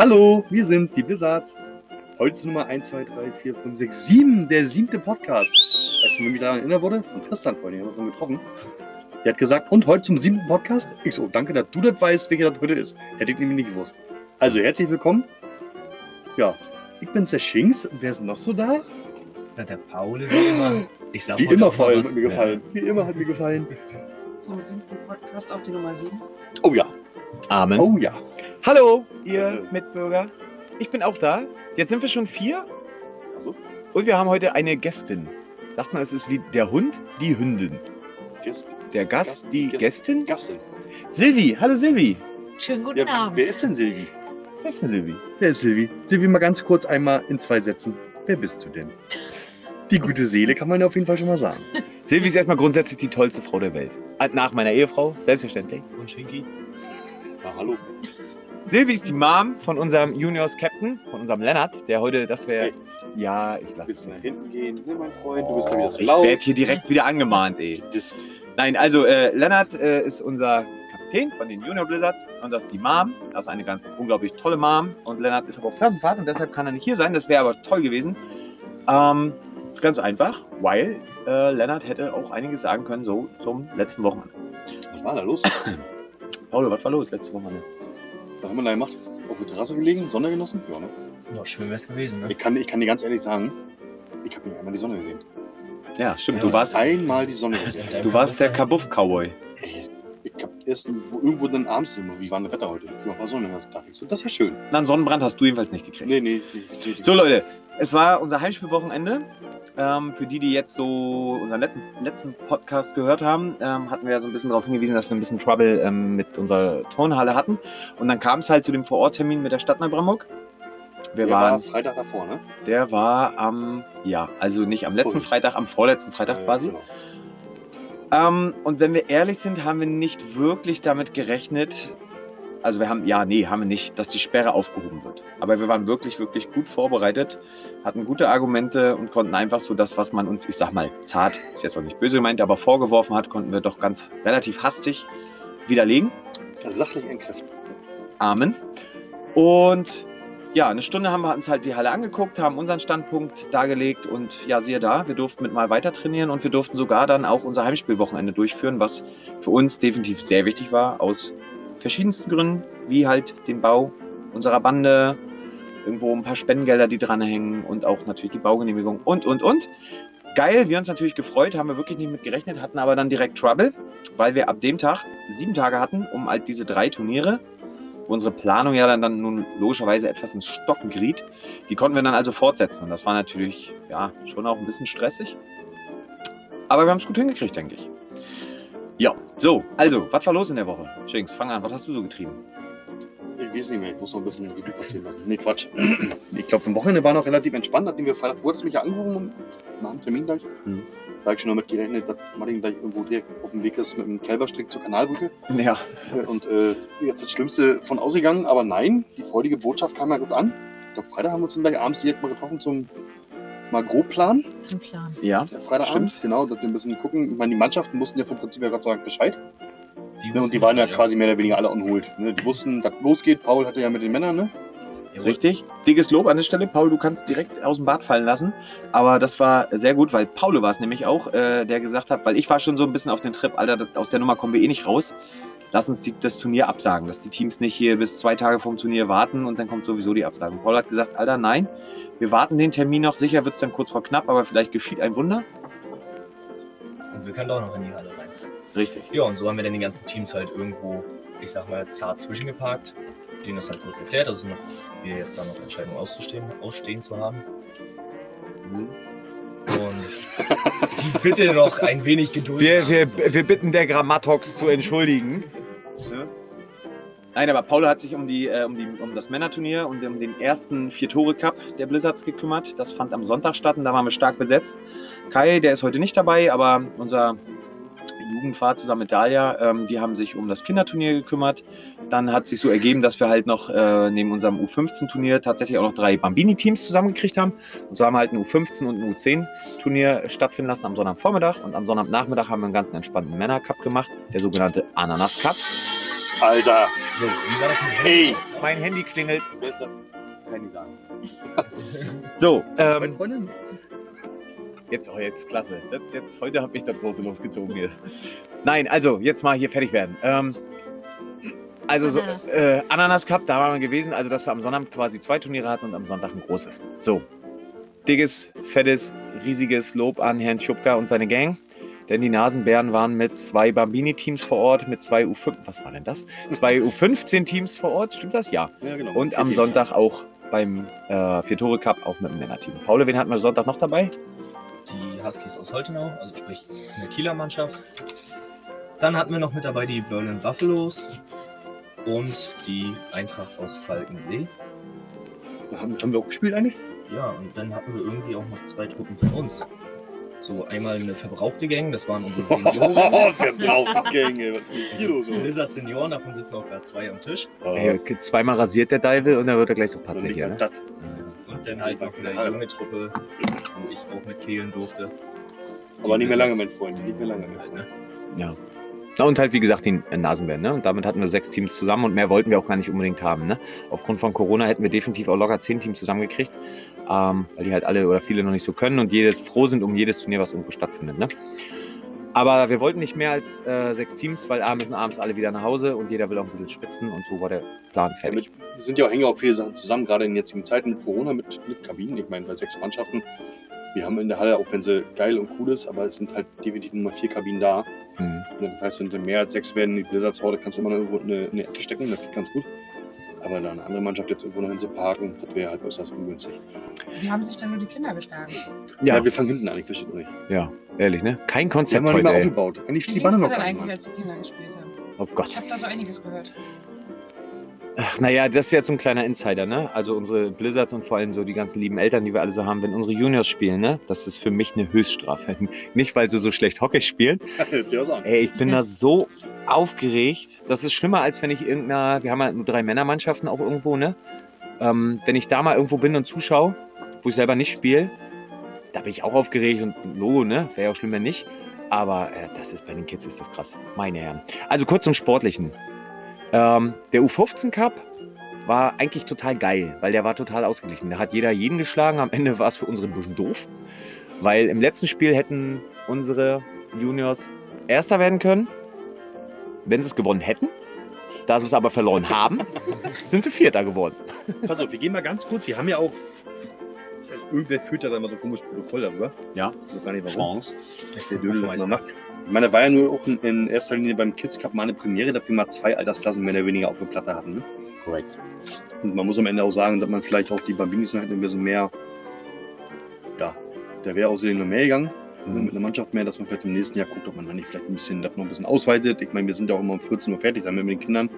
Hallo, wir sind's, die Blizzards. Heute ist Nummer 1, 2, 3, 4, 5, 6, 7, der siebte Podcast. Weißt du, wenn mich daran erinnert wurde? Von Tristan vorhin, den haben wir schon getroffen. Der hat gesagt, und heute zum siebten Podcast? Ich so, danke, dass du das weißt, welcher das heute ist. Hätte ich nämlich nicht gewusst. Also, herzlich willkommen. Ja, ich bin's, der Schinks. Und wer ist noch so da? Na, der Paul wie immer. Ich sag Wie immer vor allem hat mir gefallen. Wie immer hat mir gefallen. zum siebten Podcast auf die Nummer 7. Oh ja, Amen. oh ja. Hallo, ihr Hallo. Mitbürger. Ich bin auch da. Jetzt sind wir schon vier Also, und wir haben heute eine Gästin. Sagt man, es ist wie der Hund, die Hündin. Gäst, Der Gast, Gast- die Gäst- Gästin. Gastin. Silvi, hallo Silvi. Schönen guten Ja, Abend. wer ist denn Silvi? Wer ist denn Silvi? Wer ist Silvi? Silvi, mal ganz kurz einmal in zwei Sätzen. Wer bist du denn? Die gute Seele kann man ja auf jeden Fall schon mal sagen. Silvi ist erstmal grundsätzlich die tollste Frau der Welt. Äh, Nach meiner Ehefrau, selbstverständlich. Und Schinky? Ja, hallo. Silvi ist die Mom von unserem Juniors Captain, von unserem Lennart, der heute, das wäre. Hey. Ja, ich lasse es. nach hinten gehen, ne, mein Freund. Du bist da wieder so Ich laut. werde hier direkt wieder angemahnt, ey. Nein, also äh, Lennart äh, ist unser Kapitän von den Junior Blizzards und das ist die Mom. Das ist eine ganz unglaublich tolle Mom. Und Lennart ist aber auf Klassenfahrt und deshalb kann er nicht hier sein. Das wäre aber toll gewesen. Ähm, ganz einfach, weil äh, Lennart hätte auch einiges sagen können, so zum letzten Wochenende. Was war da los? Paulo, was war los letzte Wochenende? Was haben wir da gemacht? Auf der Terrasse gelegen, Sonne genossen? Ja, ne? Ja, schön wär's gewesen, ne? Ich kann, ich kann dir ganz ehrlich sagen, ich habe nicht einmal die Sonne gesehen. Ja, stimmt. Ja, du warst, Einmal die Sonne gesehen. du warst der Kabuff-Cowboy. Ey, ich hab erst irgendwo, irgendwo dann abends immer, wie war denn das Wetter heute? Ja, war Sonne den ganzen Tag. Ich so, das ist ja schön. Na, einen Sonnenbrand hast du jedenfalls nicht gekriegt. Nee, nee, nee. nee So Leute, es war unser Heimspielwochenende. Ähm, für die, die jetzt so unseren letzten, Podcast gehört haben, ähm, hatten wir ja so ein bisschen darauf hingewiesen, dass wir ein bisschen Trouble ähm, mit unserer Turnhalle hatten. Und dann kam es halt zu dem Vororttermin mit der Stadt Neubrandenburg. Wir Der war waren, Freitag davor, ne? der war am, ja, also nicht am letzten Voll. Freitag, am vorletzten Freitag Ja, quasi. genau. Ähm, und wenn wir ehrlich sind, haben wir nicht wirklich damit gerechnet, also wir haben, ja, nee, haben wir nicht, dass die Sperre aufgehoben wird. Aber wir waren wirklich, wirklich gut vorbereitet, hatten gute Argumente und konnten einfach so das, was man uns, ich sag mal, zart, ist jetzt auch nicht böse gemeint, aber vorgeworfen hat, konnten wir doch ganz relativ hastig widerlegen. Ja, Sachlich entkräften. Amen. Und ja, eine Stunde haben wir uns halt die Halle angeguckt, haben unseren Standpunkt dargelegt und ja, siehe da, wir durften mit mal weiter trainieren und wir durften sogar dann auch unser Heimspielwochenende durchführen, was für uns definitiv sehr wichtig war, aus verschiedensten Gründen, wie halt den Bau unserer Bande, irgendwo ein paar Spendengelder, die dranhängen und auch natürlich die Baugenehmigung und, und, und. Geil, wir uns natürlich gefreut, haben wir wirklich nicht mit gerechnet, hatten aber dann direkt Trouble, weil wir ab dem Tag sieben Tage hatten, um halt diese drei Turniere wo unsere Planung ja dann, dann nun logischerweise etwas ins Stocken geriet. Die konnten wir dann also fortsetzen. Und das war natürlich ja schon auch ein bisschen stressig. Aber wir haben es gut hingekriegt, denke ich. Ja, so, also, was war los in der Woche? Shinks, fang an, was hast du so getrieben? Ich weiß nicht mehr, ich muss noch ein bisschen Revue passieren lassen. Nee, Quatsch. Ich glaube, am Wochenende war noch relativ entspannt, nachdem wir Freitag, hattest mich ja angerufen nach dem Termin gleich. Mhm. Da habe ich schon damit gerechnet, dass Martin gleich irgendwo direkt auf dem Weg ist mit dem Kälberstrick zur Kanalbrücke. Ja, Äh, Und äh, jetzt das Schlimmste von ausgegangen, aber nein, die freudige Botschaft kam ja gut an. Ich glaube, Freitag haben wir uns dann gleich abends direkt mal getroffen zum mal grob planen. Zum Plan. ja. Der Freitagabend, Stimmt. genau, dass wir ein bisschen gucken. Ich meine, die Mannschaften mussten ja vom Prinzip her Gott sei Dank Bescheid. Ne, und die waren ja Bescheid, quasi mehr oder weniger alle unholt. Ne? Die wussten, dass losgeht. Paul hatte ja mit den Männern, ne? Jawohl. Richtig. Dickes Lob an der Stelle. Paul, du kannst direkt aus dem Bad fallen lassen. Aber das war sehr gut, weil Paulo war es nämlich auch, äh, der gesagt hat, weil ich war schon so ein bisschen auf den Trip, Alter, aus der Nummer kommen wir eh nicht raus. Lass uns die, das Turnier absagen, dass die Teams nicht hier bis zwei Tage vom Turnier warten und dann kommt sowieso die Absage. Und Paul hat gesagt, Alter, nein, wir warten den Termin noch. Sicher wird es dann kurz vor knapp, aber vielleicht geschieht ein Wunder. Und wir können doch noch in die Halle rein. Richtig. Ja, und so haben wir dann die ganzen Teams halt irgendwo, ich sag mal, zart zwischengeparkt. Denen das halt kurz erklärt, dass es noch, wir jetzt da noch Entscheidungen auszustehen, ausstehen zu haben. Und die Bitte noch ein wenig Geduld. Wir, haben, wir, so. wir bitten der Grammatox zu entschuldigen. Nein, aber Paul hat sich um, die, äh, um, die, um das Männerturnier und um den ersten Vier-Tore-Cup der Blizzards gekümmert. Das fand am Sonntag statt und da waren wir stark besetzt. Kai, der ist heute nicht dabei, aber unser Jugendfahrt zusammen mit Dalia, ähm, die haben sich um das Kinderturnier gekümmert. Dann hat sich so ergeben, dass wir halt noch äh, neben unserem U15-Turnier tatsächlich auch noch drei Bambini-Teams zusammengekriegt haben. Und so haben wir halt ein U15 und ein U10-Turnier stattfinden lassen am Sonnabendvormittag. Und am Sonnabendnachmittag haben wir einen ganz entspannten Männer-Cup gemacht, der sogenannte Ananas-Cup. Alter. So, wie war das mit Ey. Mein Handy klingelt. Kann ich sagen. So, Meine ähm, Freundin? Jetzt, oh, jetzt klasse. Das, jetzt, heute habe ich das große losgezogen hier. Nein, also jetzt mal hier fertig werden. Ähm, also so, Ananas. äh, Ananas Cup, da waren wir gewesen. Also dass wir am Sonnabend quasi zwei Turniere hatten und am Sonntag ein großes. So, dickes, fettes, riesiges Lob an Herrn Schubka und seine Gang. Denn die Nasenbären waren mit zwei Bambini-Teams vor Ort, mit zwei U5, was war denn das? Zwei U15-Teams vor Ort, stimmt das? Ja. Ja, genau. Und am Sonntag auch beim äh, Vier-Tore Cup auch mit dem Männerteam. Paul, wen hatten wir Sonntag noch dabei? Die Huskies aus Holtenau, also sprich eine Kieler Mannschaft. Dann hatten wir noch mit dabei die Berlin Buffaloes und die Eintracht aus Falkensee. Haben, haben wir auch gespielt eigentlich? Ja, und dann hatten wir irgendwie auch noch zwei Truppen von uns. So einmal eine verbrauchte Gang, das waren unsere Senioren. Verbrauchte Gänge. Was ist los? Blizzard Senioren, davon sitzen auch gerade zwei am Tisch. Ey, zweimal rasiert der Dival und dann wird er gleich so patzig hier. Ne? Und dann halt noch eine junge Truppe, wo ich auch mitkehlen durfte. Aber nicht mehr lange, mein Freund. Nicht mehr lange, mein Freund. Ja. Na, und halt, wie gesagt, die Nasenbären. Ne? Und damit hatten wir sechs Teams zusammen und mehr wollten wir auch gar nicht unbedingt haben. Ne? Aufgrund von Corona hätten wir definitiv auch locker zehn Teams zusammengekriegt, ähm, weil die halt alle oder viele noch nicht so können und jedes froh sind um jedes Turnier, was irgendwo stattfindet. Ne? Aber wir wollten nicht mehr als äh, sechs Teams, weil A müssen abends alle wieder nach Hause und jeder will auch ein bisschen spitzen und so war der Plan Ja, fertig. mit, wir sind ja auch hängen auf viele Sachen zusammen, gerade in jetzigen Zeiten mit Corona, mit, mit Kabinen. Ich meine, bei sechs Mannschaften. Wir haben in der Halle, auch wenn sie geil und cool ist, aber es sind halt definitiv nur mal vier Kabinen da. Mhm. Das heißt, wenn du mehr als sechs werden, die Blizzards-Horde, kannst du immer noch irgendwo in eine, in eine Ecke stecken, das geht ganz gut. Aber dann eine andere Mannschaft jetzt irgendwo noch hinzuparken, das wäre halt äußerst ungünstig. Wie haben sich dann nur die Kinder geschlagen? Ja, Ja, wir fangen hinten an, ich verstehe nicht. ja, ehrlich, ne? Kein Wir haben Konzept noch nicht mal ey. aufgebaut. Eigentlich Wie die Banner noch denn eigentlich, als die Kinder gespielt haben? Oh Ich Gott. habe da so einiges gehört. Ach, naja, das ist jetzt so ein kleiner Insider, ne? Also unsere Blizzards und vor allem so die ganzen lieben Eltern, die wir alle so haben, wenn unsere Juniors spielen, ne? Das ist für mich eine Höchststrafe. Nicht, weil sie so schlecht Hockey spielen. Ey, ich bin da so aufgeregt. Das ist schlimmer, als wenn ich irgendeiner, wir haben halt nur drei Männermannschaften auch irgendwo, ne? Ähm, wenn ich da mal irgendwo bin und zuschaue, wo ich selber nicht spiele, da bin ich auch aufgeregt und Logo, ne? Wäre ja auch schlimm, wenn nicht. Aber äh, das ist bei den Kids ist das krass. Meine Herren. Also kurz zum Sportlichen. Ähm, der U15 Cup war eigentlich total geil, weil der war total ausgeglichen. Da hat jeder jeden geschlagen. Am Ende war es für unsere ein bisschen doof, weil im letzten Spiel hätten unsere Juniors Erster werden können, wenn sie es gewonnen hätten. Da sie es aber verloren haben, sind sie Vierter geworden. Pass auf, wir gehen mal ganz kurz. Wir haben ja auch. Irgendwer führt ja da immer so ein komisches Protokoll darüber. Ja. So gar nicht warum. Chance. Der Dödel das immer macht. Ich meine, da war ja nur auch in, in erster Linie beim Kids Cup mal eine Premiere, dass wir mal zwei Altersklassen mehr oder weniger auf der Platte hatten. Ne? Korrekt. Und man muss am Ende auch sagen, dass man vielleicht auch die Bambinis noch hätte ein bisschen mehr. Ja, da wäre außerdem noch mehr gegangen. ne, Mit einer Mannschaft mehr, dass man vielleicht im nächsten Jahr guckt, ob man dann nicht vielleicht ein bisschen, das noch ein bisschen ausweitet. Ich meine, wir sind ja auch immer um 14 Uhr fertig, dann mit den Kindern.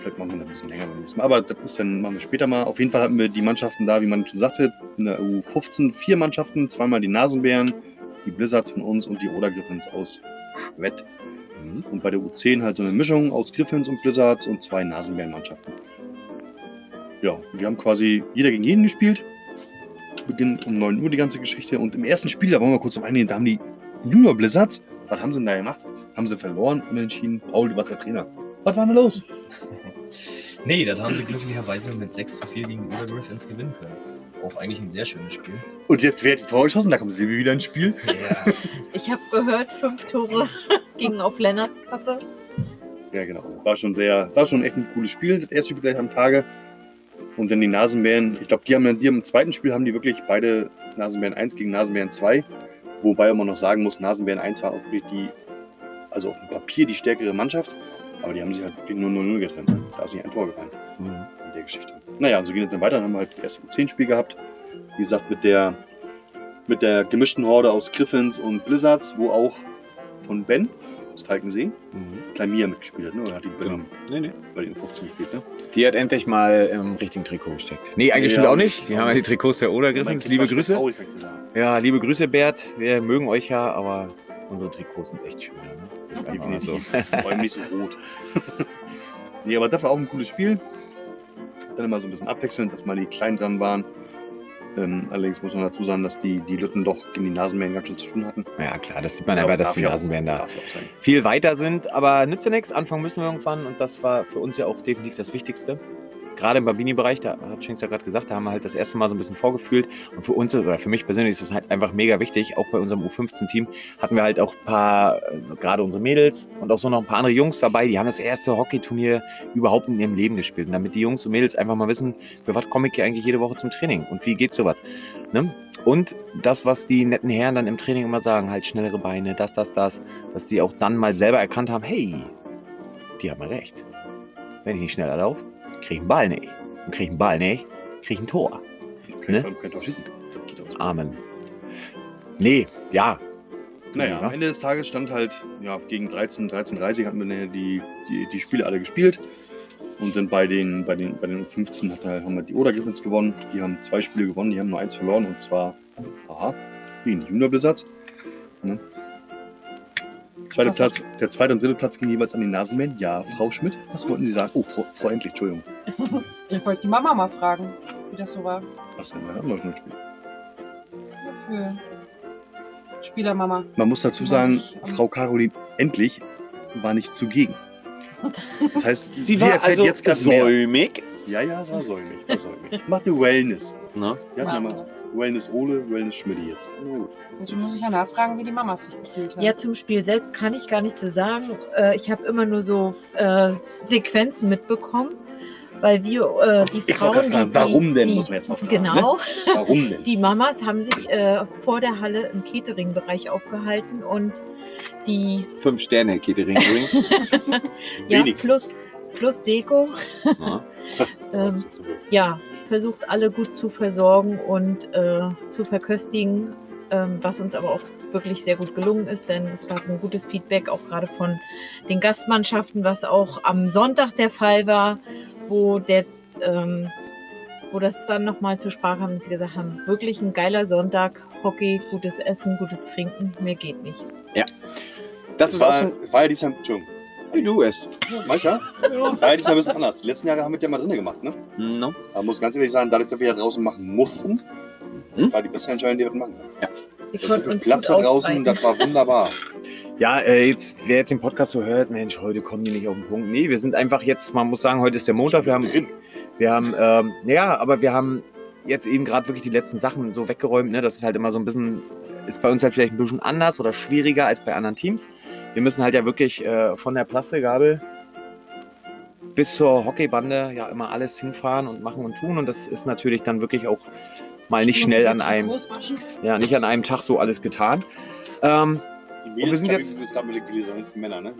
Vielleicht machen wir das ein bisschen länger beim nächsten Mal. Aber das ist dann, machen wir später mal. Auf jeden Fall hatten wir die Mannschaften da, wie man schon sagte, in der U15 vier Mannschaften, zweimal die Nasenbären, die Blizzards von uns und die Oder Griffins aus Wett. Mhm. Und bei der U10 halt so eine Mischung aus Griffins und Blizzards und zwei Nasenbärenmannschaften. Ja, wir haben quasi jeder gegen jeden gespielt. Beginnt um 9 Uhr die ganze Geschichte. Und im ersten Spiel, da wollen wir kurz auf eingehen, da haben die Junior Blizzards, was haben sie denn da gemacht? Haben sie verloren, unentschieden? Paul, du warst der Trainer. Was war denn los? Nee, das haben sie glücklicherweise mit 6 zu 4 gegen Oder Griffins gewinnen können. Auch eigentlich ein sehr schönes Spiel. Und jetzt wer hat die Tore geschossen? Da kommt Silvi wieder ins Spiel. Ja. Ich habe gehört, fünf Tore gingen auf Lennarts Kappe. Ja, genau. War schon sehr, war schon echt ein cooles Spiel. Das erste Spiel gleich am Tage. Und dann die Nasenbären. Ich glaube, die haben die haben im zweiten Spiel haben die wirklich beide Nasenbären 1 gegen Nasenbären 2. Wobei man noch sagen muss, Nasenbären 1 war auch wirklich die, also auf dem Papier die stärkere Mannschaft. Aber die haben sich halt wirklich nur 0-0 getrennt. Da ist nicht ein Tor gefallen Mhm. Der Geschichte. Naja, so ging es dann weiter. Dann haben wir halt das erste 10 Spiel gehabt. Wie gesagt, mit der, mit der gemischten Horde aus Griffins und Blizzards, wo auch von Ben aus Falkensee Mhm. Kleimia mitgespielt hat. Ne? Oder hat die bei, Genau. Nee, nee. bei den 15 gespielt, ne? Die hat endlich mal im richtigen Trikot gesteckt. Nee, eigentlich Ja, stimmt auch und- nicht. Die haben ja die Trikots der Oder Griffins. Liebe Grüße. Traurig. Ja, liebe Grüße, Bert. Wir mögen euch ja, aber unsere Trikots sind echt schön. Ne? Ist einfach so. Vor allem nicht so rot. nee, aber das war auch ein cooles Spiel. Dann immer so ein bisschen abwechselnd, dass mal die Kleinen dran waren. Ähm, allerdings muss man dazu sagen, dass die, die Lütten doch gegen die Nasenbären ganz schön zu tun hatten. Ja, klar, das sieht man aber, dass die ja auch- Nasenbären da ja viel weiter sind, aber nützt ja nichts. Anfangen müssen wir irgendwann und das war für uns ja auch definitiv das Wichtigste. Gerade im Bambini-Bereich, da hat Schinks ja gerade gesagt, da haben wir halt das erste Mal so ein bisschen vorgefühlt. Und für uns, oder für mich persönlich, ist das halt einfach mega wichtig. Auch bei unserem U15-Team hatten wir halt auch ein paar, äh, gerade unsere Mädels und auch so noch ein paar andere Jungs dabei, die haben das erste Hockeyturnier überhaupt in ihrem Leben gespielt. Und damit die Jungs und Mädels einfach mal wissen, für was komme ich hier eigentlich jede Woche zum Training und wie geht sowas. Ne? Und das, was die netten Herren dann im Training immer sagen, halt schnellere Beine, das, das, das, dass die auch dann mal selber erkannt haben, hey, die haben recht. Wenn ich nicht schneller laufe, kriege einen Ball nicht. Und kriege einen Ball nicht, kriege ein Tor. Kein Ne? Kein Tor schießen. Auch. Amen. Nee, ja. Naja, am. Ende des Tages stand halt, ja, gegen 13, 13.30 hatten wir die, die, die Spiele alle gespielt. Und dann bei den, bei den, bei den 15 hat, halt- haben wir die Oder Griffins gewonnen. Die haben zwei Spiele gewonnen, die haben nur eins verloren. Und zwar, aha, gegen die Junior-Besatz. Ne? Zweiter Platz, der zweite und dritte Platz ging jeweils an die Nasenmähen. Ja, Frau Schmidt, was wollten Sie sagen? Oh, Frau, Frau Endlich, Entschuldigung. Ich wollte die Mama mal fragen, wie das so war. Was denn? Wir hatten doch ein Spiel. Für Spielermama. Man muss dazu sagen, ähm, Frau Caroline Endlich war nicht zugegen. Das heißt, Sie war erfährt also jetzt mehr. säumig. Ja, ja, es war säumig. War säumig. Machte Wellness. Ne? Wir hatten ja mal. Wellness Ole, Wellness Schmidt jetzt. Na gut. Deswegen muss ich ja nachfragen, wie die Mama sich gefühlt hat. Ja, zum Spiel selbst kann ich gar nicht so sagen. Äh, ich habe immer nur so äh, Sequenzen mitbekommen, weil wir, äh, die Ich Frauen, wollte gerade fragen, die, warum denn, die, muss man jetzt mal fragen. Genau, Ne? Warum denn? die Mamas haben sich äh, vor der Halle im Catering-Bereich aufgehalten und die, Fünf Sterne Catering übrigens. ja, Wenigstens. plus, plus Deko, Ja. ähm, ja, versucht alle gut zu versorgen und äh, zu verköstigen, ähm, was uns aber auch wirklich sehr gut gelungen ist, denn es gab ein gutes Feedback auch gerade von den Gastmannschaften, was auch am Sonntag der Fall war, wo der ähm, wo das dann nochmal zur Sprache kam, dass sie gesagt haben, wirklich ein geiler Sonntag, Hockey, gutes Essen, gutes Trinken, mehr geht nicht. Das Es ist auch war, schon. war ja diesmal, Entschuldigung, Wie du es. mancher? War ja diesmal ein bisschen anders. Die letzten Jahre haben wir das ja mal drinnen gemacht, ne? No. Da muss ganz ehrlich sagen, dadurch, dass wir ja draußen machen mussten, Hm? war die beste Entscheidung, die wir machen. Wir Das konnten uns Platz gut da draußen, das war wunderbar. Ja, äh, jetzt, wer jetzt den Podcast so hört, Mensch, heute kommen die nicht auf den Punkt. Nee, wir sind einfach jetzt, man muss sagen, heute ist der Montag. Wir haben, wir haben, ähm, ja, aber wir haben jetzt eben gerade wirklich die letzten Sachen so weggeräumt. Ne? Das ist halt immer so ein bisschen, ist bei uns halt vielleicht ein bisschen anders oder schwieriger als bei anderen Teams. Wir müssen halt ja wirklich äh, von der Plastikgabel bis zur Hockeybande ja immer alles hinfahren und machen und tun. Und das ist natürlich dann wirklich auch mal nicht schnell an einem, ja, nicht an einem Tag so alles getan. Ähm, wir sind jetzt- ne?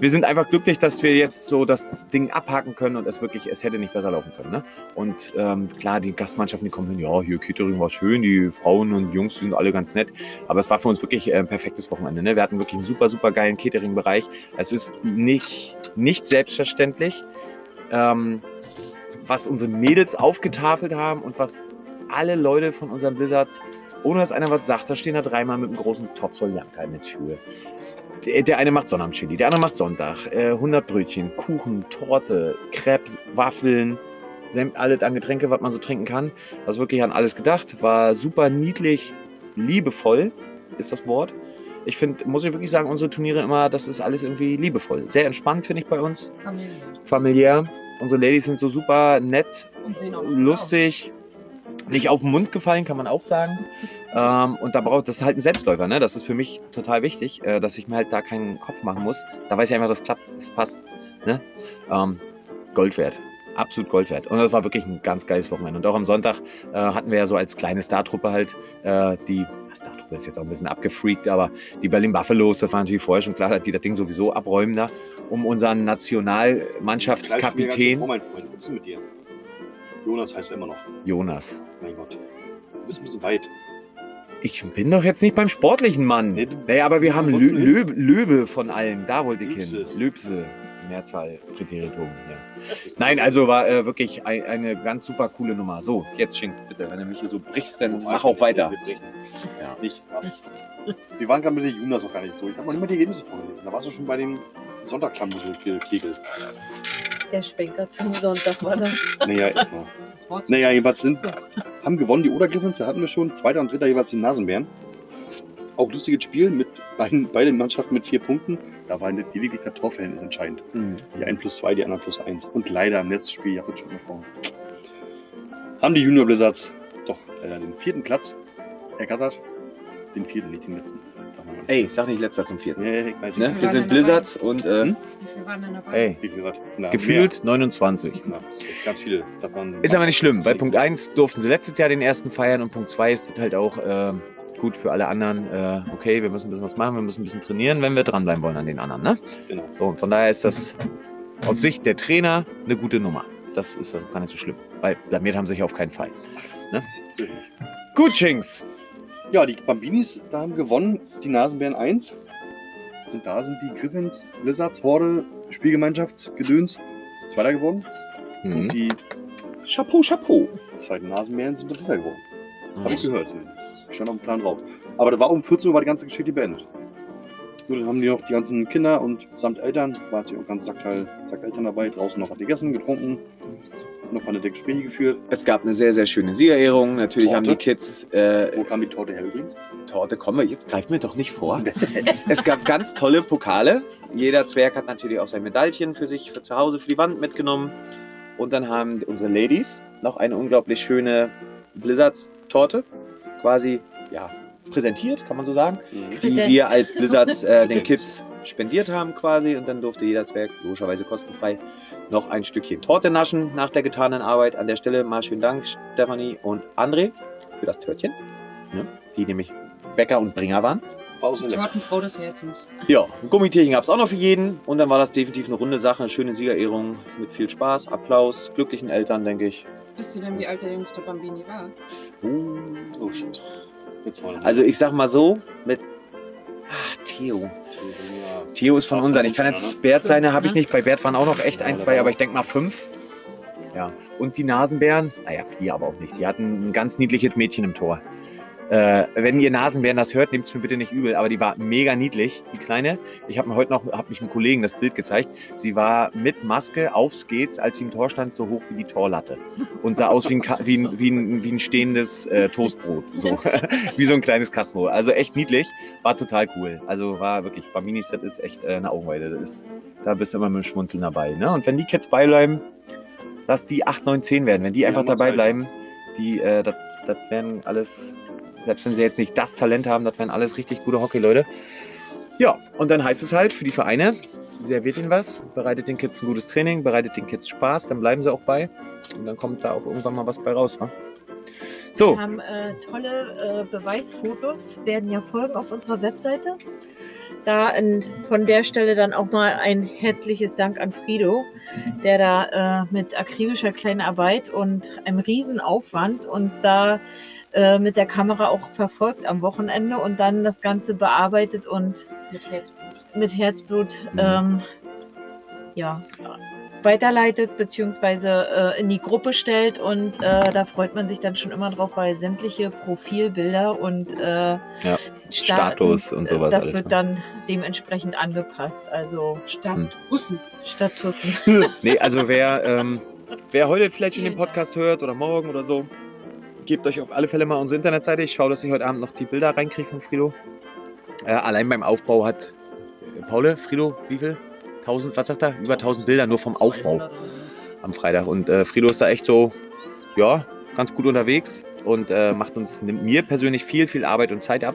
Wir sind einfach glücklich, dass wir jetzt so das Ding abhaken können und es wirklich, es hätte nicht besser laufen können. Ne? Und ähm, klar, die Gastmannschaften, die kommen hin, ja, hier Catering war schön, die Frauen und Jungs sind alle ganz nett. Aber es war für uns wirklich äh, ein perfektes Wochenende. Ne? Wir hatten wirklich einen super, super geilen Catering-Bereich. Es ist nicht, nicht selbstverständlich, ähm, was unsere Mädels aufgetafelt haben und was alle Leute von unseren Blizzards, ohne dass einer was sagt, da stehen da dreimal mit einem großen Topf Soljanka in der Tür. Der, der eine macht Sonnabendchili, der andere macht Sonntag. Äh, 100 Brötchen, Kuchen, Torte, Crepes, Waffeln, alles an Getränke, was man so trinken kann. Also wirklich an alles gedacht. War super niedlich, liebevoll ist das Wort. Ich finde, muss ich wirklich sagen, unsere Turniere immer, das ist alles irgendwie liebevoll. Sehr entspannt, finde ich bei uns. Familie. Familiär. Unsere Ladies sind so super nett, lustig, nicht auf den Mund gefallen, kann man auch sagen. Ähm, und da braucht das ist halt ein Selbstläufer, ne? Das ist für mich total wichtig, äh, dass ich mir halt da keinen Kopf machen muss. Da weiß ich einfach, das klappt, das passt. Ne? Ähm, Gold wert. Absolut Gold wert. Und das war wirklich ein ganz geiles Wochenende. Und auch am Sonntag äh, hatten wir ja so als kleine Startruppe halt äh, die, Startruppe ist jetzt auch ein bisschen abgefreakt, aber die Berlin Buffaloes, das war natürlich vorher schon klar, dass die das Ding sowieso abräumen da, um unseren Nationalmannschaftskapitän mein Freund, was ist denn mit dir? Jonas heißt er immer noch. Jonas. Mein Gott. Du bist ein bisschen weit. Ich bin doch jetzt nicht beim sportlichen Mann. Nee, du- aber wir haben Lö hin? Löbe, von allen. Da wollte ich hin. Löbse. Mehrzahl Präteritum. Ja. Nein, also war äh, wirklich ein, eine ganz super coole Nummer. So, jetzt Schinks bitte. Wenn du mich hier so brichst, dann mach auch weiter. Ja. Ab. Wir waren gerade mit der Jonas auch gar nicht durch. Ich habe noch nicht mal die Ergebnisse vorgelesen. Da warst du schon bei dem Sonntagklammerkegel. Der Schwenker zum Sonntag war das. Naja, Wort Naja, jedenfalls sind, haben gewonnen die Oder Griffins, da hatten wir schon. Zweiter und dritter jeweils die Nasenbären. Auch lustiges Spiel mit beiden, beide Mannschaften mit vier Punkten. Da war nicht lediglich das Torverhältnis entscheidend. Mhm. Die einen plus zwei, die anderen plus eins. Und leider im letzten Spiel, ich habe schon gesprochen, haben die Junior Blizzards doch leider den vierten Platz ergattert. Den vierten, nicht den letzten. Ey, sag nicht letzter zum vierten. Nee, ich weiß Ne? nicht. Wir sind Blizzards und äh, Hm? Wie viel waren denn dabei? Ey, Wie viel was? Na, gefühlt 29. mehr. Na, ganz viele. Ist aber nicht schlimm. Bei Punkt 1 durften sie letztes Jahr den ersten feiern und Punkt 2 ist halt auch äh, gut für alle anderen. Äh, okay, wir müssen ein bisschen was machen, wir müssen ein bisschen trainieren, wenn wir dranbleiben wollen an den anderen. Ne? Genau. So, und von daher ist das aus Sicht der Trainer eine gute Nummer. Das ist gar nicht so schlimm, weil blamiert haben sie sich auf keinen Fall. Gut, Chinks. Ja, die Bambinis, da haben gewonnen, die Nasenbären 1. Und da sind die Griffins, Blizzards, Horde, Spielgemeinschaftsgedöns Zweiter geworden. Mhm. Und die Chapeau, Chapeau. zweiten Nasenbären sind Dritter geworden. Mhm. Habe ich gehört zumindest. Stand auf dem Plan drauf. Aber da war um 14 Uhr war die ganze Geschichte beendet. Nur dann haben die noch die ganzen Kinder und samt Eltern, war die auch ganz Sackteil, Sack Eltern dabei, draußen noch was gegessen, getrunken, noch ein paar nette Gespräche geführt. Es gab eine sehr, sehr schöne Siegerehrung. Natürlich haben die Torte. Kids äh, Wo kam die Torte her übrigens? Torte, komme, jetzt greif mir doch nicht vor. es gab ganz tolle Pokale. Jeder Zwerg hat natürlich auch sein Medaillchen für sich, für zu Hause, für die Wand mitgenommen. Und dann haben unsere Ladies noch eine unglaublich schöne Blizzards-Torte quasi ja, präsentiert, kann man so sagen, Mhm. die wir als Blizzards äh, den Kids spendiert haben quasi. Und dann durfte jeder Zwerg, logischerweise kostenfrei, noch ein Stückchen Torte naschen nach der getanen Arbeit. An der Stelle mal schönen Dank, Stefanie und André, für das Törtchen, ne? die nämlich Bäcker und Bringer waren. Tortenfrau des Herzens. Ja, ein Gummitierchen gab es auch noch für jeden. Und dann war das definitiv eine runde Sache, eine schöne Siegerehrung mit viel Spaß, Applaus, glücklichen Eltern, denke ich. Wisst ihr denn, wie alt der jüngste Bambini war? Oh shit. Jetzt mal. Also ich sag mal so, mit Theo. Theo ist von Auch unseren. Ich kann jetzt ja, Bert seine, habe ich nicht. Bei Bert waren auch noch echt ein, zwei, aber ich denke mal fünf. Ja. Und die Nasenbären, naja, vier aber auch nicht. Die hatten ein ganz niedliches Mädchen im Tor. Äh, wenn ihr Nasenbären das hört, nehmt es mir bitte nicht übel, aber die war mega niedlich, die Kleine. Ich habe mir heute noch, habe mich einem Kollegen das Bild gezeigt. Sie war mit Maske auf Skates, als sie im Tor stand, so hoch wie die Torlatte. Und sah aus wie ein, wie ein, wie ein, wie ein stehendes äh, Toastbrot. So. wie so ein kleines Kasmo. Also echt niedlich. War total cool. Also war wirklich, Baminis, das ist echt äh, eine Augenweide. Das ist, da bist du immer mit dem Schmunzeln dabei. Ne? Und wenn die Kids beibleiben, dass die 8, 9, 10 werden. Wenn die Ja, einfach dabei Zeit. bleiben, die, äh, das werden alles, selbst wenn sie jetzt nicht das Talent haben, das werden alles richtig gute Hockey-Leute. Ja, und dann heißt es halt für die Vereine, serviert ihnen was, bereitet den Kids ein gutes Training, bereitet den Kids Spaß, dann bleiben sie auch bei. Und dann kommt da auch irgendwann mal was bei raus. Wa? So, Wir haben äh, tolle äh, Beweisfotos, werden ja folgen auf unserer Webseite. Da in, von der Stelle dann auch mal ein herzliches Dank an Frido, der da äh, mit akribischer Kleinarbeit und einem riesen Aufwand uns da äh, mit der Kamera auch verfolgt am Wochenende und dann das Ganze bearbeitet und Mit Herzblut. mit Herzblut Mhm. ähm, ja, weiterleitet bzw. Äh, in die Gruppe stellt und äh, da freut man sich dann schon immer drauf, weil sämtliche Profilbilder und äh, Ja, Sta- Status und sowas Das alles, wird ne? dann dementsprechend angepasst. Also Statt. Russen. Statussen. nee, also wer, ähm, wer heute vielleicht schon den. Podcast hört oder morgen oder so, gebt euch auf alle Fälle mal unsere Internetseite. Ich schaue, dass ich heute Abend noch die Bilder reinkriege von Frido. Äh, allein beim Aufbau hat äh, Paule, Frido, wie viel? 1000, was sagt er? Über 1000 Bilder nur vom Aufbau 200 oder sowas. am Freitag. Und äh, Frido ist da echt so, ja, ganz gut unterwegs und äh, macht uns, nimmt mir persönlich viel, viel Arbeit und Zeit ab.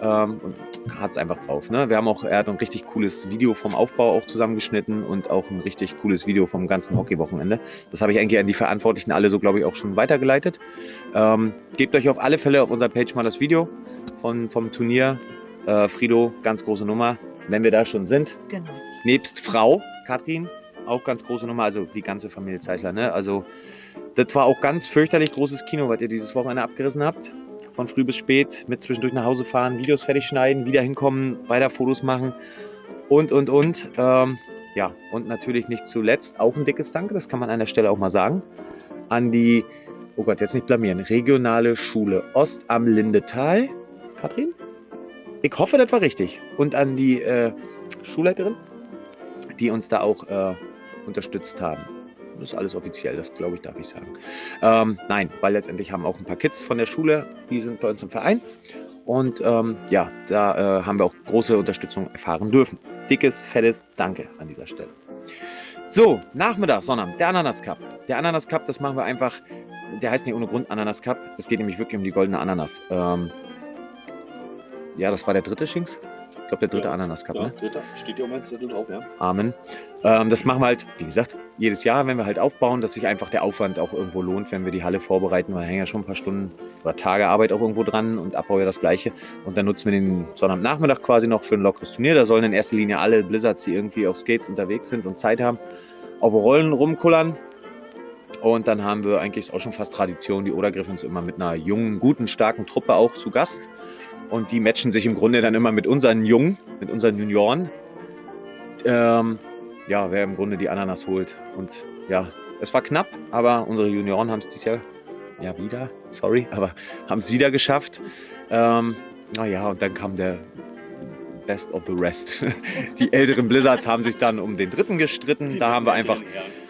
Ähm, und hat es einfach drauf. Ne? Wir haben auch, er hat ein richtig cooles Video vom Aufbau auch zusammengeschnitten und auch ein richtig cooles Video vom ganzen Hockeywochenende. Das habe ich eigentlich an die Verantwortlichen alle so, glaube ich, auch schon weitergeleitet. Ähm, gebt euch auf alle Fälle auf unserer Page mal das Video von, vom Turnier. Äh, Frido, ganz große Nummer. Wenn wir da schon sind, genau. nebst Frau, Katrin, auch ganz große Nummer, also die ganze Familie Zeisler, ne? Also, das war auch ganz fürchterlich großes Kino, was ihr dieses Wochenende abgerissen habt. Von früh bis spät, mit zwischendurch nach Hause fahren, Videos fertig schneiden, wieder hinkommen, weiter Fotos machen und, und, und. Ähm, ja, und natürlich nicht zuletzt auch ein dickes Danke, das kann man an der Stelle auch mal sagen, an die, oh Gott, jetzt nicht blamieren, regionale Schule Ost am Lindetal. Katrin? Ich hoffe, das war richtig. Und an die äh, Schulleiterin? die uns da auch äh, unterstützt haben. Das ist alles offiziell, das glaube ich, darf ich sagen. Ähm, nein, weil letztendlich haben auch ein paar Kids von der Schule, die sind bei uns im Verein. Und ähm, ja, da äh, haben wir auch große Unterstützung erfahren dürfen. Dickes, fettes Danke an dieser Stelle. So, Nachmittag, Sonnabend, der Ananas Cup. Der Ananas Cup, das machen wir einfach, der heißt nicht ohne Grund Ananas Cup. Es geht nämlich wirklich um die goldene Ananas. Ähm, ja, das war der dritte Schinks. Ich glaube, der dritte Ja. Ananas Cup, Ja, ne? dritter. Steht hier auf meinem Zettel drauf, ja. Amen. Ähm, das machen wir halt, wie gesagt, jedes Jahr, wenn wir halt aufbauen, dass sich einfach der Aufwand auch irgendwo lohnt, wenn wir die Halle vorbereiten, da hängen ja schon ein paar Stunden oder Tage Arbeit auch irgendwo dran und Abbau ja das gleiche. Und dann nutzen wir den Sonnabendnachmittag quasi noch für ein lockeres Turnier. Da sollen in erster Linie alle Blizzards, die irgendwie auf Skates unterwegs sind und Zeit haben, auf Rollen rumkullern. Und dann haben wir eigentlich auch schon fast Tradition, die Oder Griffins immer mit einer jungen, guten, starken Truppe auch zu Gast. Und die matchen sich im Grunde dann immer mit unseren Jungen, mit unseren Junioren. Ähm, ja, wer im Grunde die Ananas holt. Und ja, es war knapp, aber unsere Junioren haben es dieses Jahr ja wieder, sorry, aber haben es wieder geschafft. Ähm, naja, und dann kam der Best of the Rest. Die älteren Blizzards haben sich dann um den dritten gestritten. Da haben wir einfach,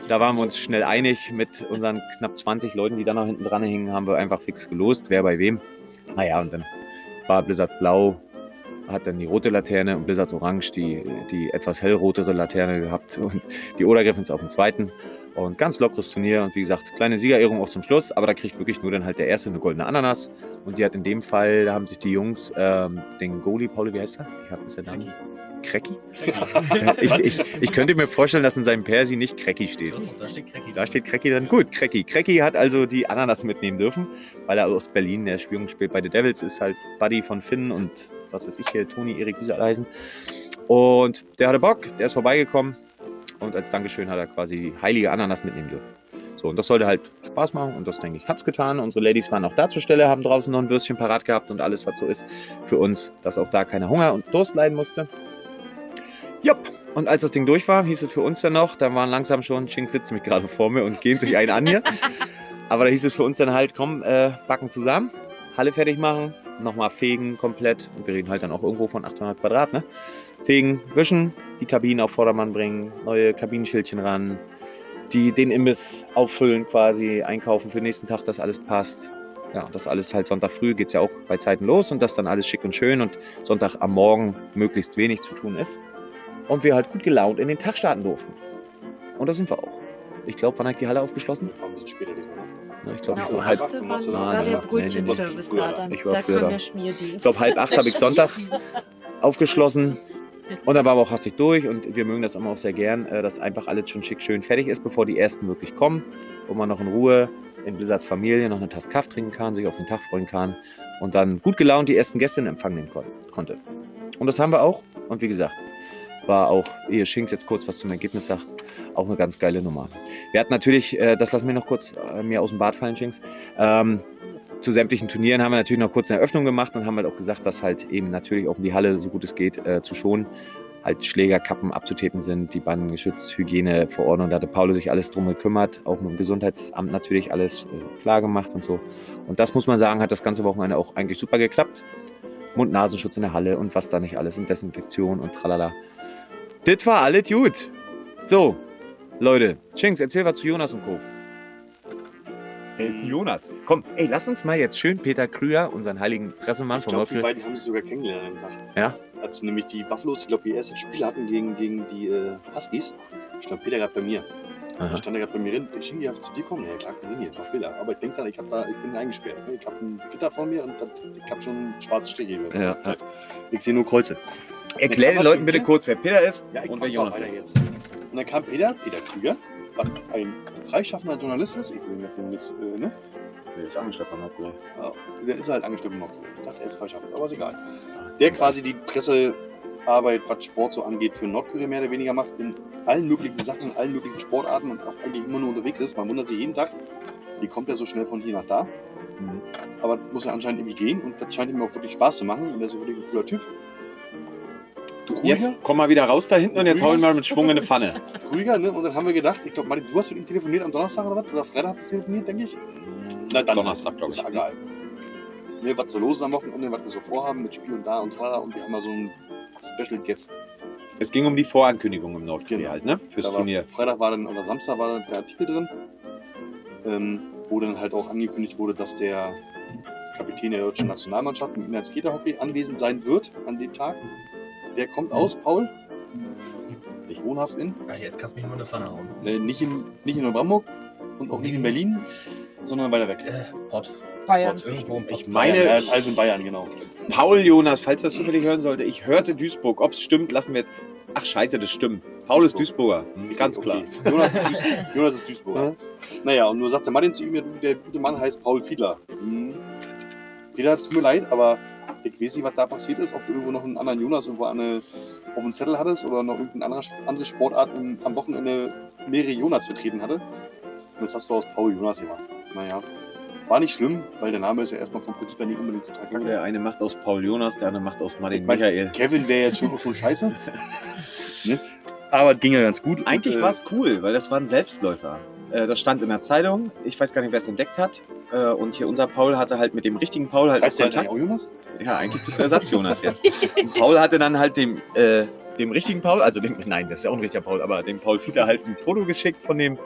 da waren wir uns schnell einig mit unseren knapp 20 Leuten, die da noch hinten dran hingen, haben wir einfach fix gelost, wer bei wem. Naja, und dann war Blizzards Blau, hat dann die rote Laterne und Blizzards Orange die, die etwas hellrotere Laterne gehabt und die Oder Griffins auf dem zweiten. Und ganz lockeres Turnier und wie gesagt, kleine Siegerehrung auch zum Schluss, aber da kriegt wirklich nur dann halt der Erste eine goldene Ananas. Und die hat in dem Fall, da haben sich die Jungs ähm, den Goalie, Pauli, wie heißt er? Ich habe der Name. Cracky? ich, ich, ich könnte mir vorstellen, dass in seinem Persi nicht Cracky steht. Doch, doch, da steht Cracky. Da steht Cracky dann gut. Cracky. Cracky hat also die Ananas mitnehmen dürfen, weil er aus Berlin, der Spielung spielt bei The Devils, ist halt Buddy von Finn und was weiß ich hier, Toni, Erik, wie heißen. Und der hatte Bock, der ist vorbeigekommen und als Dankeschön hat er quasi die heilige Ananas mitnehmen dürfen. So, und das sollte halt Spaß machen und das, denke ich, hat's getan. Unsere Ladies waren auch da zur Stelle, haben draußen noch ein Würstchen parat gehabt und alles, was so ist für uns, dass auch da keiner Hunger und Durst leiden musste. Jupp. Und als das Ding durch war, hieß es für uns dann noch, da waren langsam schon, Schinks sitzt nämlich gerade vor mir und gehen sich einen an hier. Aber da hieß es für uns dann halt, komm, äh, backen zusammen, Halle fertig machen, nochmal fegen komplett. Und wir reden halt dann auch irgendwo von 800 Quadrat, ne? Fegen, wischen, die Kabinen auf Vordermann bringen, neue Kabinenschildchen ran, die, den Imbiss auffüllen quasi, einkaufen für den nächsten Tag, dass alles passt. Ja, und das alles halt Sonntag früh geht es ja auch bei Zeiten los und das dann alles schick und schön und Sonntag am Morgen möglichst wenig zu tun ist. Und wir halt gut gelaunt in den Tag starten durften. Und da sind wir auch. Ich glaube, wann hat die Halle aufgeschlossen? Ein bisschen später diesmal, ne? Ja, Ich glaube, ich war halb, acht du war, da? war der Brötchenservice da dann. Ich war da früher da. ich glaube, halb acht habe ich Sonntag aufgeschlossen. Und dann waren wir auch hastig durch und wir mögen das immer auch sehr gern, äh, dass einfach alles schon schick schön fertig ist, bevor die ersten wirklich kommen. Wo man noch in Ruhe in Blizzards Familie noch eine Tasse Kaffee trinken kann, sich auf den Tag freuen kann und dann gut gelaunt die ersten Gäste in Empfang nehmen kon konnte. Und das haben wir auch. Und wie gesagt, war auch, ehe Schinks jetzt kurz was zum Ergebnis sagt, auch eine ganz geile Nummer. Wir hatten natürlich, äh, das lassen wir noch kurz äh, mir aus dem Bad fallen, Schinks. Ähm, zu sämtlichen Turnieren haben wir natürlich noch kurz eine Eröffnung gemacht und haben halt auch gesagt, dass halt eben natürlich auch um die Halle, so gut es geht, äh, zu schonen, halt Schlägerkappen abzutapen sind, die Banden geschützt, Hygiene. Und da hatte Paulo sich alles drum gekümmert, auch mit dem Gesundheitsamt natürlich alles äh, klar gemacht und so. Und das muss man sagen, hat das ganze Wochenende auch eigentlich super geklappt. Mund-Nasenschutz in der Halle und was da nicht alles und Desinfektion und tralala. Das war alles gut. So, Leute, Chinks, erzähl was zu Jonas und Co. Wer ist denn Jonas? Komm, ey, lass uns mal jetzt schön Peter Krüger, unseren heiligen Pressemann Ich von glaube, die beiden haben sich sogar kennengelernt dem Tag. Ja? Als sie nämlich die Buffaloes, ich glaube, ihr erstes Spiel hatten gegen, gegen die äh, Huskies, stand Peter gerade bei mir. Da Aha. stand er gerade bei mir drin. Ich darf zu dir kommen. Ja, klar, komm rein hier, drauf Peter. Aber ich denke dann, ich, hab da, ich bin eingesperrt. ne? Ich habe ein Gitter vor mir und das, ich habe schon schwarze Striche über die Ja. ganze Zeit. Ich sehe nur Kreuze. Erklär den Leuten bitte er zu kurz, wer Peter ist Ja, ich und wer Jonas ist. jetzt. Und dann kam Peter, Peter Krüger, was ein freischaffender Journalist ist. Ich will ihn jetzt nicht, äh, ne? Der ist angeschleppt an Nordkühl. Ja, der ist halt angestimmt noch. Ich dachte, er ist freischaffend, aber ist egal. Der quasi die Pressearbeit, was Sport so angeht, für Nordkorea mehr oder weniger macht, in allen möglichen Sachen, in allen möglichen Sportarten und auch eigentlich immer nur unterwegs ist. Man wundert sich jeden Tag, wie kommt er so schnell von hier nach da. Mhm. Aber muss ja anscheinend irgendwie gehen und das scheint ihm auch wirklich Spaß zu machen und er ist wirklich ein cooler Typ. Du, Ruhiger? jetzt komm mal wieder raus da hinten und jetzt hau ihn mal mit Schwung in eine Pfanne. Ruhiger, ne? Und dann haben wir gedacht, ich glaube, du hast mit ihm telefoniert am Donnerstag oder was? Oder Freitag hast du telefoniert, denke ich? Na, dann Donnerstag, glaube ist ich. ja egal. Ne, was so los ist am Wochenende, was wir so vorhaben mit Spiel und da und tralala und wir haben mal so einen Special Guest Es ging um die Vorankündigung im Nordkorea Genau. halt, ne? Fürs Da Turnier. Freitag war dann, oder Samstag war dann der Artikel drin, ähm, wo dann halt auch angekündigt wurde, dass der Kapitän der deutschen Nationalmannschaft im Inlineskaterhockey anwesend sein wird an dem Tag. Der kommt aus, Paul. Nicht wohnhaft in. Ah, jetzt kannst du mich nur in eine Pfanne hauen. Äh, nicht, in nicht in Neubrandenburg und auch nicht in Berlin, sondern weiter weg. Äh, Pott. Bayern. Pott. Irgendwo im Pott. Ich meine- Ja, ist alles in Bayern, genau. Paul Jonas, falls das zufällig hören sollte, ich hörte Duisburg. Ob es stimmt, lassen wir jetzt. Ach scheiße, das stimmt. Paul ist Duisburger. Hm, Ganz Okay. klar. Jonas ist, Duis Jonas ist Duisburger. Naja, und nur sagte Martin zu ihm, der gute Mann heißt Paul Fiedler. Hm. Peter, tut mir leid, aber ich weiß nicht, was da passiert ist, ob du irgendwo noch einen anderen Jonas irgendwo eine, auf dem Zettel hattest oder noch irgendeine andere, andere Sportart im, am Wochenende mehrere Jonas vertreten hatte. Und das hast du aus Paul Jonas gemacht. Naja, war nicht schlimm, weil der Name ist ja erstmal vom Prinzip her nicht unbedingt total kacke. der eine macht aus Paul Jonas, der andere macht aus Martin Ich mein- Michael. Kevin wäre jetzt schon, schon scheiße. ne? Aber ging ja ganz gut. Eigentlich äh, war es cool, weil das war ein Selbstläufer. Äh, das stand in der Zeitung. Ich weiß gar nicht, wer es entdeckt hat. Äh, und hier unser Paul hatte halt mit dem richtigen Paul halt Heißt Kontakt. auch Jonas? Ja, eigentlich bist du Ersatz Jonas jetzt. Und Paul hatte dann halt dem, äh, dem richtigen Paul, also dem, nein, das ist ja auch ein richtiger Paul, aber dem Paul Fiedler halt ein Foto geschickt von dem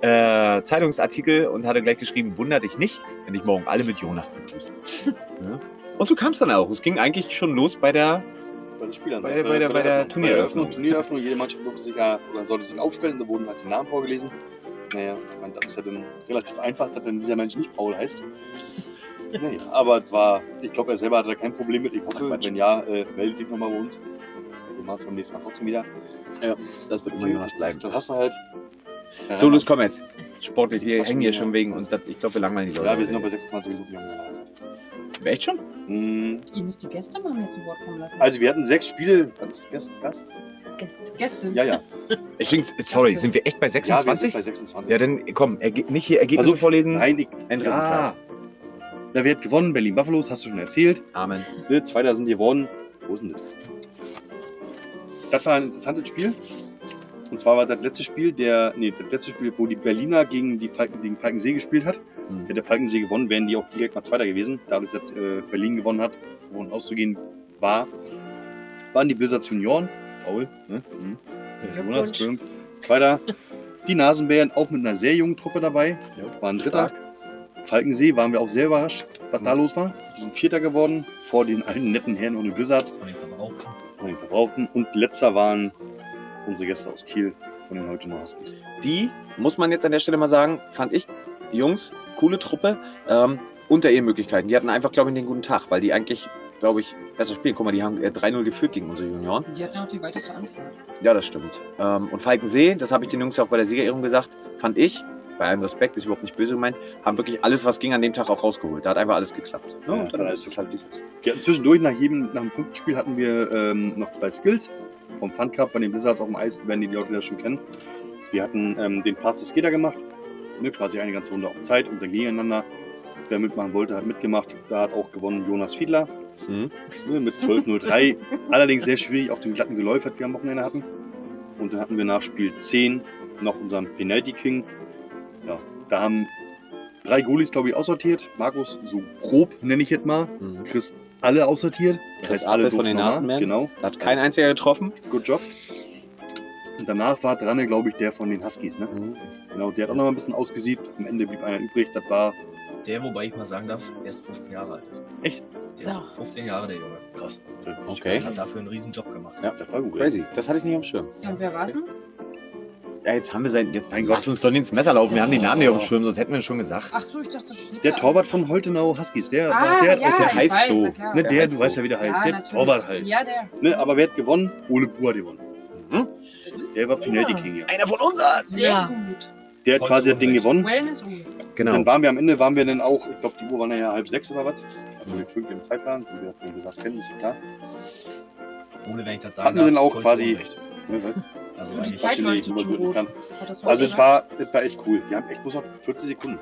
äh, Zeitungsartikel und hatte gleich geschrieben, wunder dich nicht, wenn dich morgen alle mit Jonas begrüßen. ja. Und so kam es dann auch. Es ging eigentlich schon los bei der, Bei den Spielern. Bei der- bei der- bei der Turniereröffnung. Turniereröffnung. Jede Mannschaft durfte sich ja, oder sollte sich aufstellen, da wurden halt die Namen vorgelesen. Naja, meine, das ist ja dann relativ einfach, dass dann dieser Mensch nicht Paul heißt. Naja, aber es war, ich glaube, er selber hatte da kein Problem mit. Ich hoffe, Ach, wenn ja, äh, meldet dich nochmal bei uns. Wir machen es beim nächsten Mal trotzdem wieder. das wird immer Jonas bleiben. Das hast du halt. Ja, So, los, komm jetzt. Sportlich, wir hängen hier ja. schon wegen und das, ich glaube, wir langweilen die Leute. Ja, wir sind noch bei 26 Minuten. Wir. Echt schon? Hm, Ihr müsst die Gäste mal mehr zu Wort kommen lassen. Also, wir hatten sechs Spiele. Gast? Gast? Gäste. Gäste. Ja, ja. Übrigens, sorry, Gäste. sind wir echt bei Ja, wir sind 26? bei 26. Ja, dann komm, nicht hier Ergebnisse Also, vorlesen. Nein, ich, Endresultat. ja. Da wird gewonnen, Berlin Buffaloes, hast du schon erzählt. Amen. Ne, Zweiter sind geworden. Wo denn das? Das war ein interessantes Spiel. Und zwar war das letzte Spiel, der, nee, das letzte Spiel, wo die Berliner gegen die Falken, gegen Falkensee gespielt hat. Hm. Hätte Falkensee gewonnen, wären die auch direkt mal Zweiter gewesen. Dadurch, dass äh, Berlin gewonnen hat, wovon auszugehen war, waren die Blizzards Junioren. Paul, ne? Hm. Äh, Jonas. Zweiter. Die Nasenbären auch mit einer sehr jungen Truppe dabei. Waren Dritter. Falkensee waren wir auch sehr überrascht, was da los war. Die sind Vierter geworden, vor den alten netten Herren und den Blizzards Von den Verbrauchern. von den Verbrauchten. Und letzter waren unsere Gäste aus Kiel von den heute noch Huskies. Die, muss man jetzt an der Stelle mal sagen, fand ich, Jungs, coole Truppe, ähm, unter ihren Möglichkeiten. Die hatten einfach, glaube ich, den guten Tag, weil die eigentlich, glaube ich, besser spielen. Guck mal, die haben äh, 3-0 geführt gegen unsere Junioren. Die hatten auch die weiteste Anfahrt. Ja, das stimmt. Ähm, und Falkensee, das habe ich den Jungs ja auch bei der Siegerehrung gesagt, fand ich, bei allem Respekt, ist überhaupt nicht böse gemeint, haben wirklich alles, was ging, an dem Tag auch rausgeholt. Da hat einfach alles geklappt. Ja, und dann dann ist es halt, wie es ist. Wir hatten zwischendurch nach jedem, nach dem fünften Spiel hatten wir ähm, noch zwei Skills vom Fun Cup bei den Blizzards auf dem Eis, werden die Leute das schon kennen. Wir hatten ähm, den Fastest Skater gemacht, ne, quasi eine ganze Runde auf Zeit und dann gegeneinander. Wer mitmachen wollte, hat mitgemacht. Da hat auch gewonnen Jonas Fiedler Mhm. ne, mit 12.03. Allerdings sehr schwierig auf dem glatten Geläuf, was wir am Wochenende hatten. Und dann hatten wir nach Spiel 10 noch unseren Penalty King. Ja, da haben drei Goalies, glaube ich, aussortiert. Markus, so grob nenne ich jetzt mal. Mhm. Chris alle aussortiert. Chris Appel von den. Nasenbären. Genau, Da hat kein einziger getroffen. good job. Und danach war dran, glaube ich, der von den Huskies. Ne? Mhm. Genau, der hat auch noch mal ein bisschen ausgesiebt. Am Ende blieb einer übrig. Das war Der, wobei ich mal sagen darf, erst 15 Jahre alt ist. Echt? Der ist So. 15 Jahre, der Junge. krass. Okay. Hat dafür einen riesen Job gemacht. Ja. Das war gut. Crazy. Das hatte ich nicht am Schirm. Ja, und wer war's noch? Ja, jetzt haben wir sein. Jetzt Mein lass Gott. uns doch nicht ins Messer laufen. Wir haben den Namen nicht auf dem. Schirm, sonst hätten wir ihn schon gesagt. Ach so, ich dachte, das steht Der da. Torwart von Holtenau Huskies, der, Ah, der hat ja, der ich heißt weiß, so. na klar. Ne, Der der, heißt du weißt so. ja, wie der heißt. Ja, der natürlich. Torwart halt. Ja, der. Ne, aber wer hat gewonnen? Ole Buhr hat gewonnen. Mhm. Der war Penalty Ja. King, ja. Einer von uns! Sehr Ja. gut. Der hat Voll quasi das Ding gewonnen. Wellness Uwe. Genau. Dann waren wir am Ende, waren wir dann auch, ich glaube, die Uhr war nachher halb sechs oder was. Also wir folgen dem Zeitplan, wie wir von gesagt kennen, ist ja klar. Ohne wenn ich das sagen Hatten wir denn auch quasi-. Ne, weil- Also die Zeit leuchtet immer schon gut das Also es war, war echt cool. Wir haben echt bloß noch 40 Sekunden.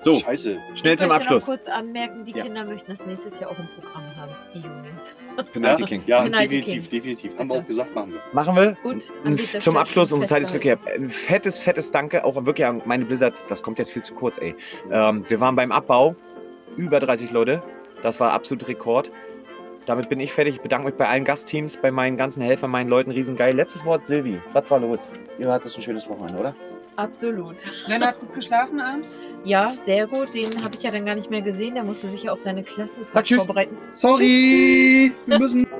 So, Scheiße. schnell ich zum möchte Abschluss. noch kurz anmerken, die Ja. Kinder möchten das nächstes Jahr auch im Programm haben, die Juniors. Penalty King. Ja, Penalty definitiv, definitiv. Haben wir Bitte. auch gesagt, machen wir. Machen wir. Gut, zum Abschluss, unsere Zeit ist wirklich ab. Ein fettes, fettes Danke auch wirklich an meine Blizzards. Das kommt jetzt viel zu kurz, ey. Ähm, wir waren beim Abbau. Über 30 Leute. Das war absolut Rekord. damit bin ich fertig. Ich bedanke mich bei allen Gastteams, bei meinen ganzen Helfern, meinen Leuten. Riesengeil. Letztes Wort, Silvi. Was war los? Ihr hattet ein schönes Wochenende, oder? Absolut. Lennart hat gut geschlafen abends? Ja, sehr gut. Den habe ich ja dann gar nicht mehr gesehen. Der musste sich ja auf seine Klassenfahrt tschüss. vorbereiten. Sorry, wir müssen